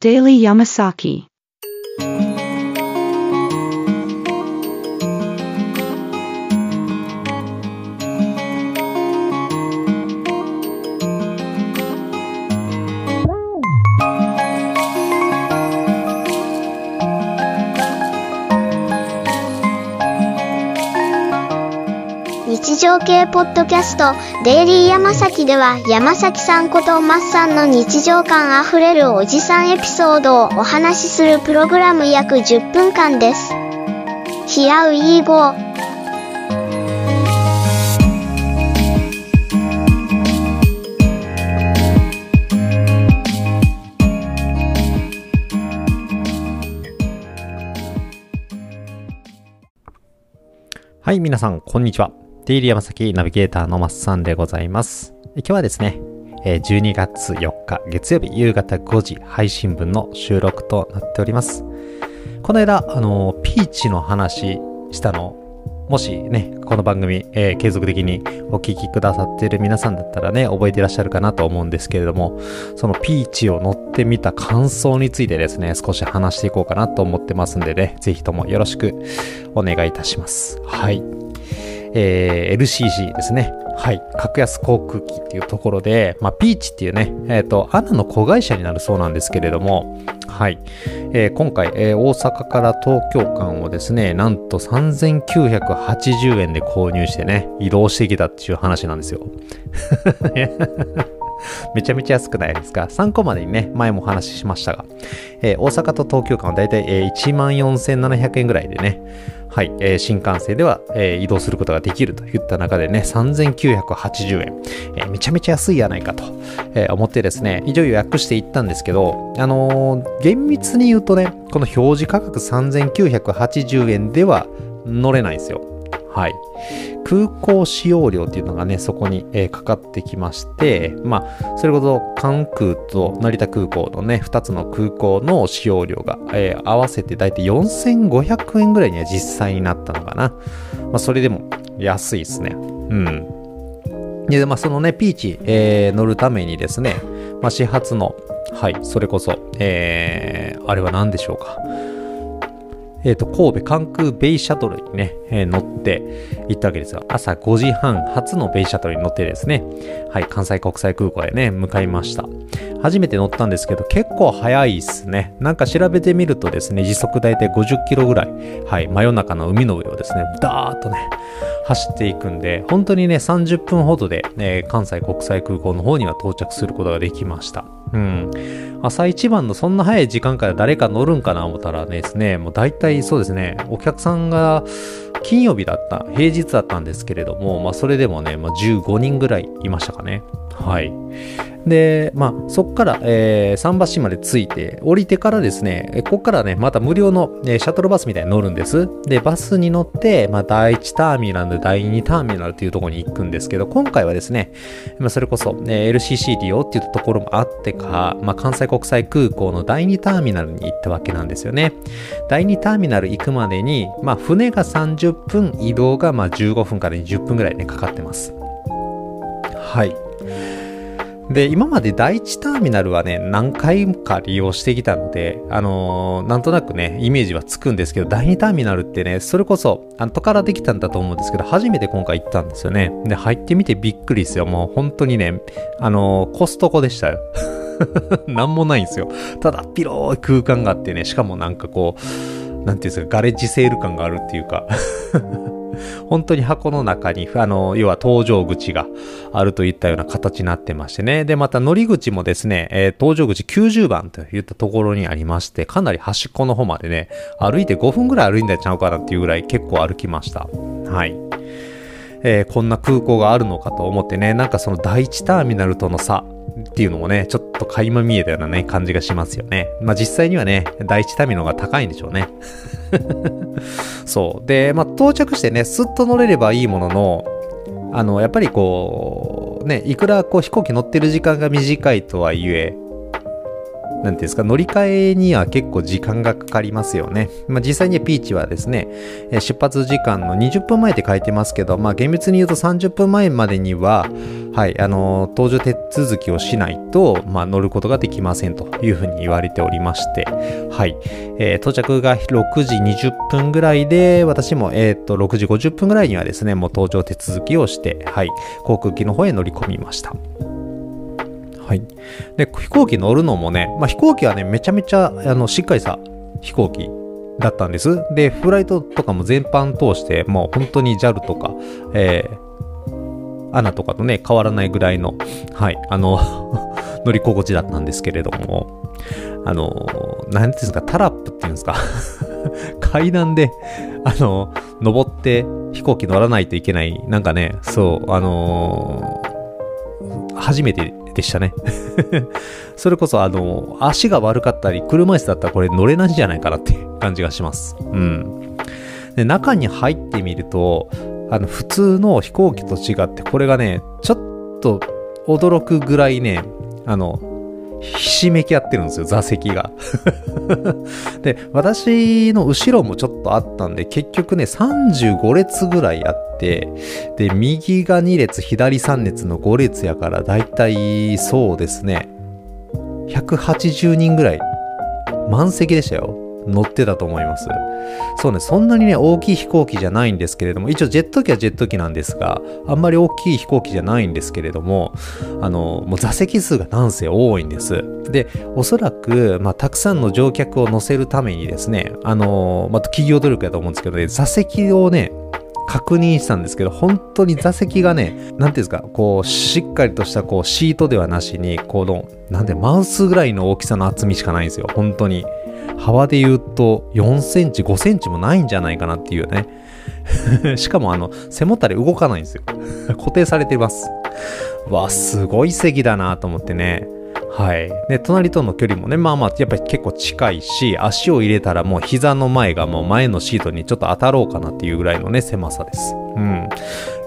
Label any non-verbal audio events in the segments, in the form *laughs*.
Daily Yamasaki. 系ポッドキャストデイリー山崎では山崎さんことマッさんの日常感あふれるおじさんエピソードをお話しするプログラム約10分間です。Here we go. はい、皆さん、こんにちは。デイリー山崎ナビゲーターのマッサンでございます。今日はですね、12月4日月曜日夕方5時配信分の収録となっております。この間、あのピーチの話したの、もしね、この番組、えー継続的にお聞きくださっている皆さんだったらね、覚えていらっしゃるかなと思うんですけれども、そのピーチを乗ってみた感想についてですね、少し話していこうかなと思ってますんでね、ぜひともよろしくお願いいたします。はい。えー LCC ですね。はい。格安航空機っていうところで、まあ、ピーチっていうね、えっ、と、アナの子会社になるそうなんですけれども、はい。えー今回、えー大阪から東京間をですね、なんと3980円で購入してね、移動してきたっていう話なんですよ。*laughs* めちゃめちゃ安くないですか？参考までにね、前もお話ししましたが、えー大阪と東京間はだいたい、えー、14,700円ぐらいでね、はい、えー新幹線では、えー移動することができるといった中でね、3980円、えーめちゃめちゃ安いやないかと、え思ってですね、以上予約していったんですけど、あの厳密に言うとね、この表示価格3980円では乗れないんですよ。はい。空港使用料っていうのがね、そこに、えーかかってきまして、まあ、それこそ関空と成田空港のね、2つの空港の使用料が、えー合わせてだいたい4500円ぐらいには実際になったのかな。まあ、それでも安いですね。うん。で、まあ、そのね、ピーチ、えー乗るためにですね、まあ、始発の、はい、それこそ、えー、あれは何でしょうか。えっ、と、神戸関空ベイシャトルにね、えー乗って行ったわけですよ。朝5時半発のベイシャトルに乗ってですね、はい、関西国際空港へね、向かいました。初めて乗ったんですけど、結構早いっすね。なんか調べてみるとですね、時速大体50キロぐらい、はい、真夜中の海の上をですね、ダーッとね、走っていくんで、本当にね、30分ほどで、えー関西国際空港の方には到着することができました。うん。朝一番のそんな早い時間から誰か乗るんかな思ったらですね、もう大体そうですね、お客さんが金曜日だった、平日だったんですけれども、まあそれでもね、まあ15人ぐらいいましたかね。はい。で、まあそっから、えー、桟橋まで着いて、降りてからですね、えこからね、また無料の、えーシャトルバスみたいに乗るんです。で、バスに乗って、まあ第1ターミナル、第2ターミナルっていうところに行くんですけど、今回はですね、まあそれこそ、えー LCC 利用っていうところもあってか、まあ関西国際空港の第2ターミナルに行ったわけなんですよね。第2ターミナル行くまでに、まあ船が30分、移動がまあ15分から20分ぐらいね、かかってます。はい。で、今まで第1ターミナルはね、何回か利用してきたので、あのーなんとなくね、イメージはつくんですけど、第2ターミナルってね、それこそ、後からできたんだと思うんですけど、初めて今回行ったんですよね。で、入ってみてびっくりですよ。もう本当にね、あのーコストコでしたよ。*laughs* なんもないんですよ。ただ、広い空間があってね、しかもなんかこう、なんていうんですか、ガレッジセール感があるっていうか、本当に箱の中に、あの、要は搭乗口があるといったような形になってましてね。で、また乗り口もですね、えー搭乗口90番といったところにありまして、かなり端っこの方までね、歩いて5分ぐらい歩いんだちゃうかなっていうぐらい結構歩きました。はい。えーこんな空港があるのかと思ってね、なんかその第一ターミナルとの差っていうのもね、ちょっと垣間見えたようなね、感じがしますよね。まあ実際にはね、第一ターミナルが高いんでしょうね。*laughs* そう。で、まあ到着してね、スッと乗れればいいものの、あの、やっぱりこう、ね、いくらこう飛行機乗ってる時間が短いとはいえ、なんていうんですか、乗り換えには結構時間がかかりますよね。まあ、実際にピーチはですね、出発時間の20分前って書いてますけど、まあ、厳密に言うと30分前までには、はい、あの、搭乗手続きをしないと、まあ、乗ることができませんというふうに言われておりまして、はい、えー、到着が6時20分ぐらいで、私も、えっ、と、6時50分ぐらいにはですね、もう搭乗手続きをして、はい、航空機の方へ乗り込みました。はい。で、飛行機乗るのもね、まあ、飛行機はね、めちゃめちゃ、あの、しっかりさ、飛行機だったんです。で、フライトとかも全般通して、もう本当に JAL とか、えー、アナとかとね、変わらないぐらいの、はい、あの *laughs* 乗り心地だったんですけれども、あの、なんていうんですか、タラップっていうんですか *laughs* 階段で、あの、登って飛行機乗らないといけない、なんかね、そう、あのー、初めてでしたね。*laughs* それこそあの、足が悪かったり、車椅子だったらこれ乗れないんじゃないかなっていう感じがします。うん。で、中に入ってみると、あの、普通の飛行機と違って、これがね、ちょっと驚くぐらいね、あの、ひしめき合ってるんですよ、座席が。で、私の後ろもちょっとあったんで、結局ね、35列ぐらいあって、で、右が2列、左3列の5列やから、だいたいそうですね、180人ぐらい、満席でしたよ。乗ってたと思います。そうね、そんなにね、大きい飛行機じゃないんですけれども、一応ジェット機はジェット機なんですが、あんまり大きい飛行機じゃないんですけれども、あの、もう座席数がなんせ多いんです。で、おそらく、まあ、たくさんの乗客を乗せるためにですね、あの、まあ、企業努力やと思うんですけどね、座席をね、確認したんですけど、本当に座席がね、なんていうんですか、こう、しっかりとしたこう、シートではなしに、この、なんで、マウスぐらいの大きさの厚みしかないんですよ、本当に。幅で言うと4センチ、5センチもないんじゃないかなっていうね。*laughs* しかもあの、背もたれ動かないんですよ。*laughs* 固定されています。わ、すごい席だなと思ってね。はい。で、隣との距離もね、まあまあ、やっぱり結構近いし、足を入れたらもう膝の前がもう前のシートにちょっと当たろうかなっていうぐらいのね、狭さです。うん。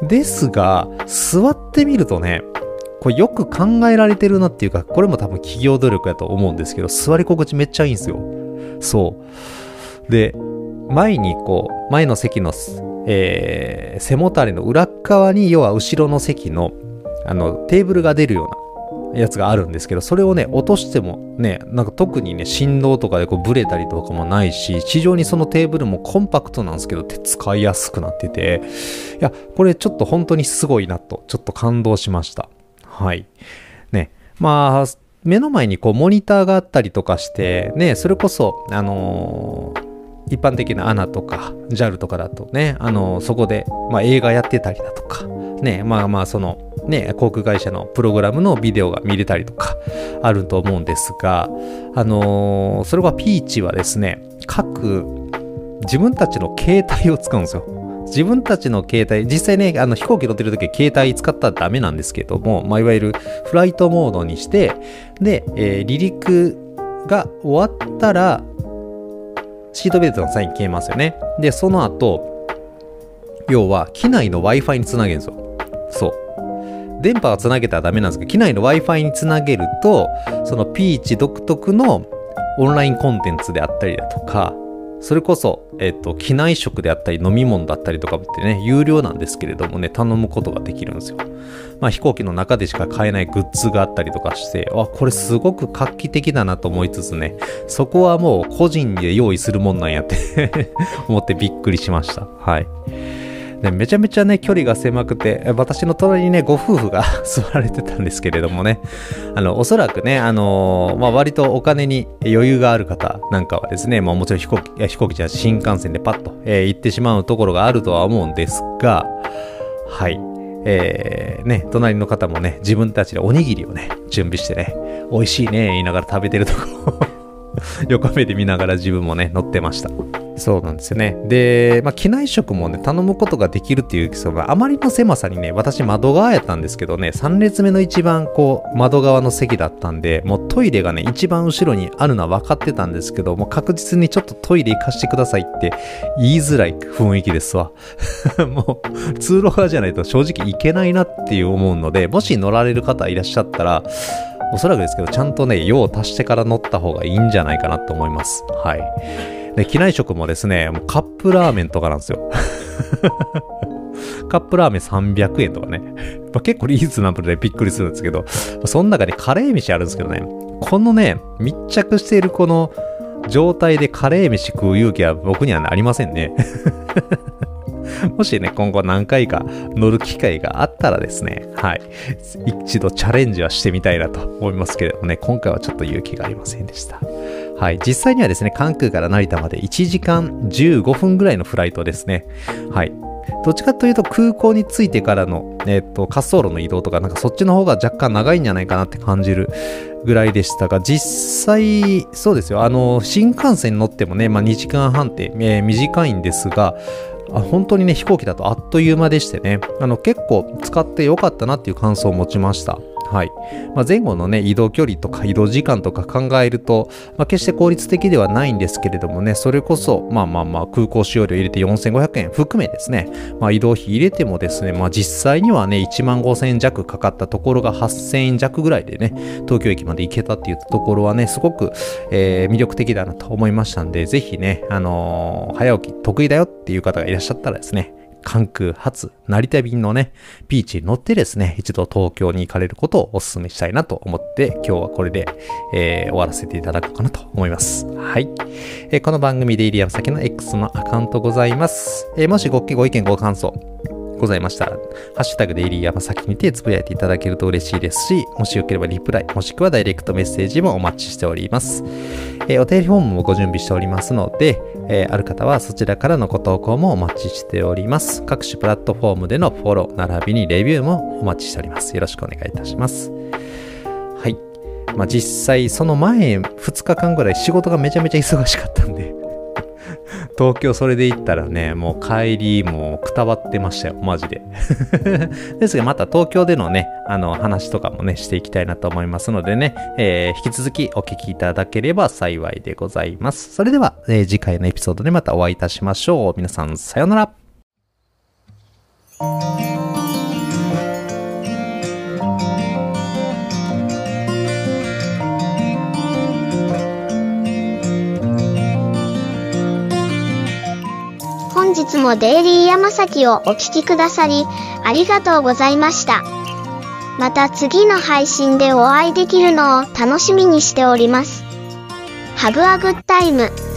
ですが、座ってみるとね、これよく考えられてるなっていうか、これも多分企業努力やと思うんですけど、座り心地めっちゃいいんですよ。そう。で、前にこう、前の席の、えー、背もたれの裏側に、要は後ろの席の、あの、テーブルが出るようなやつがあるんですけど、それをね、落としてもね、なんか特にね、振動とかでこうブレたりとかもないし、非常にそのテーブルもコンパクトなんですけど、使いやすくなってて、いや、これちょっと本当にすごいなと、ちょっと感動しました。はい。ね。まあ、目の前にこうモニターがあったりとかして、ね、それこそ、あのー、一般的な ANA とか JAL とかだとね、あの、そこで、まあ、映画やってたりだとか、ね、まあまあその、ね、航空会社のプログラムのビデオが見れたりとかあると思うんですが、あのー、それはピーチはですね、各自分たちの携帯を使うんですよ。自分たちの携帯、実際ね、あの飛行機乗ってる時は携帯使ったらダメなんですけども、まあ、いわゆるフライトモードにして、で、えー、離陸が終わったら、シートベルトのサイン消えますよね。で、その後、要は、機内の Wi-Fi につなげるんですよ。そう。電波はつなげたらダメなんですけど、機内の Wi-Fi につなげると、そのピーチ独特のオンラインコンテンツであったりだとか、それこそ、えっ、と、機内食であったり飲み物だったりとかってね、有料なんですけれどもね、頼むことができるんですよ。まあ飛行機の中でしか買えないグッズがあったりとかして、あ、これすごく画期的だなと思いつつね、そこはもう個人で用意するもんなんやって *laughs* 思ってびっくりしました。はい。でめちゃめちゃね、距離が狭くて、私の隣にね、ご夫婦が *laughs* 座られてたんですけれどもね、あの、おそらくね、あのー、まあ、割とお金に余裕がある方なんかはですね、まあ、もちろん飛行機、飛行機じゃ新幹線でパッと、えー、行ってしまうところがあるとは思うんですが、はい。えー、ね、隣の方もね、自分たちでおにぎりをね、準備してね、美味しいね、言いながら食べてるところを *laughs* 横目で見ながら自分もね、乗ってました。そうなんですよね。で、まあ、機内食もね、頼むことができるっていう、そのあまりの狭さにね、私窓側やったんですけどね、3列目の一番こう、窓側の席だったんで、もうトイレがね、一番後ろにあるのは分かってたんですけど、もう確実にちょっとトイレ行かしてくださいって言いづらい雰囲気ですわ。*laughs* もう、通路側じゃないと正直行けないなっていう思うので、もし乗られる方いらっしゃったら、おそらくですけど、ちゃんとね、用を足してから乗った方がいいんじゃないかなと思います。はい。で、機内食もですね、もうカップラーメンとかなんですよ。*laughs* カップラーメン300円とかね。まあ、結構リーズナブルでびっくりするんですけど、その中にカレー飯あるんですけどね、このね、密着しているこの状態でカレー飯食う勇気は僕にはありませんね。*laughs* もしね、今後何回か乗る機会があったらですね、はい。一度チャレンジはしてみたいなと思いますけれどもね、今回はちょっと勇気がありませんでした。はい。実際にはですね、関空から成田まで1時間15分ぐらいのフライトですね。はい。どっちかというと空港に着いてからの、えっ、と、滑走路の移動とか、なんかそっちの方が若干長いんじゃないかなって感じるぐらいでしたが、実際、そうですよ。あの、新幹線に乗ってもね、まあ2時間半って、えー短いんですが、あ本当にね、飛行機だとあっという間でしてね、あの、結構使ってよかったなっていう感想を持ちました。はい。まあ、前後のね、移動距離とか移動時間とか考えると、まあ、決して効率的ではないんですけれどもね、それこそ、まあまあまあ、空港使用料入れて4500円含めですね、まあ、移動費入れてもですね、まあ、実際にはね、1万5000円弱かかったところが8000円弱ぐらいでね、東京駅まで行けたっていうところはね、すごく、えー魅力的だなと思いましたんで、ぜひね、あのー早起き得意だよっていう方がいらっしゃったらですね、関空発成田便のね、ピーチに乗ってですね、一度東京に行かれることをお勧めしたいなと思って、今日はこれで、えー終わらせていただこうかなと思います。はい。えーこの番組でイリアム先の X のアカウントございます。えーもしごご意見ご感想、ございました、ハッシュタグでイリーヤマサキにてつぶやいていただけると嬉しいですし、もしよければリプライ、もしくはダイレクトメッセージもお待ちしております。えーお便りフォームもご準備しておりますので、えーある方はそちらからのご投稿もお待ちしております。各種プラットフォームでのフォロー、並びにレビューもお待ちしております。よろしくお願いいたします。はい。まあ実際、その前、2日間ぐらい仕事がめちゃめちゃ忙しかったんで、東京それで行ったらね、もう帰りもうくたばってましたよ、マジで。*laughs* ですが、また東京でのね、あの話とかもね、していきたいなと思いますのでね、えー引き続きお聞きいただければ幸いでございます。それでは、えー次回のエピソードでまたお会いいたしましょう。皆さん、さようなら。もデイリー山崎をお聴きくださり、ありがとうございました。また次の配信でお会いできるのを楽しみにしております。Have a good time.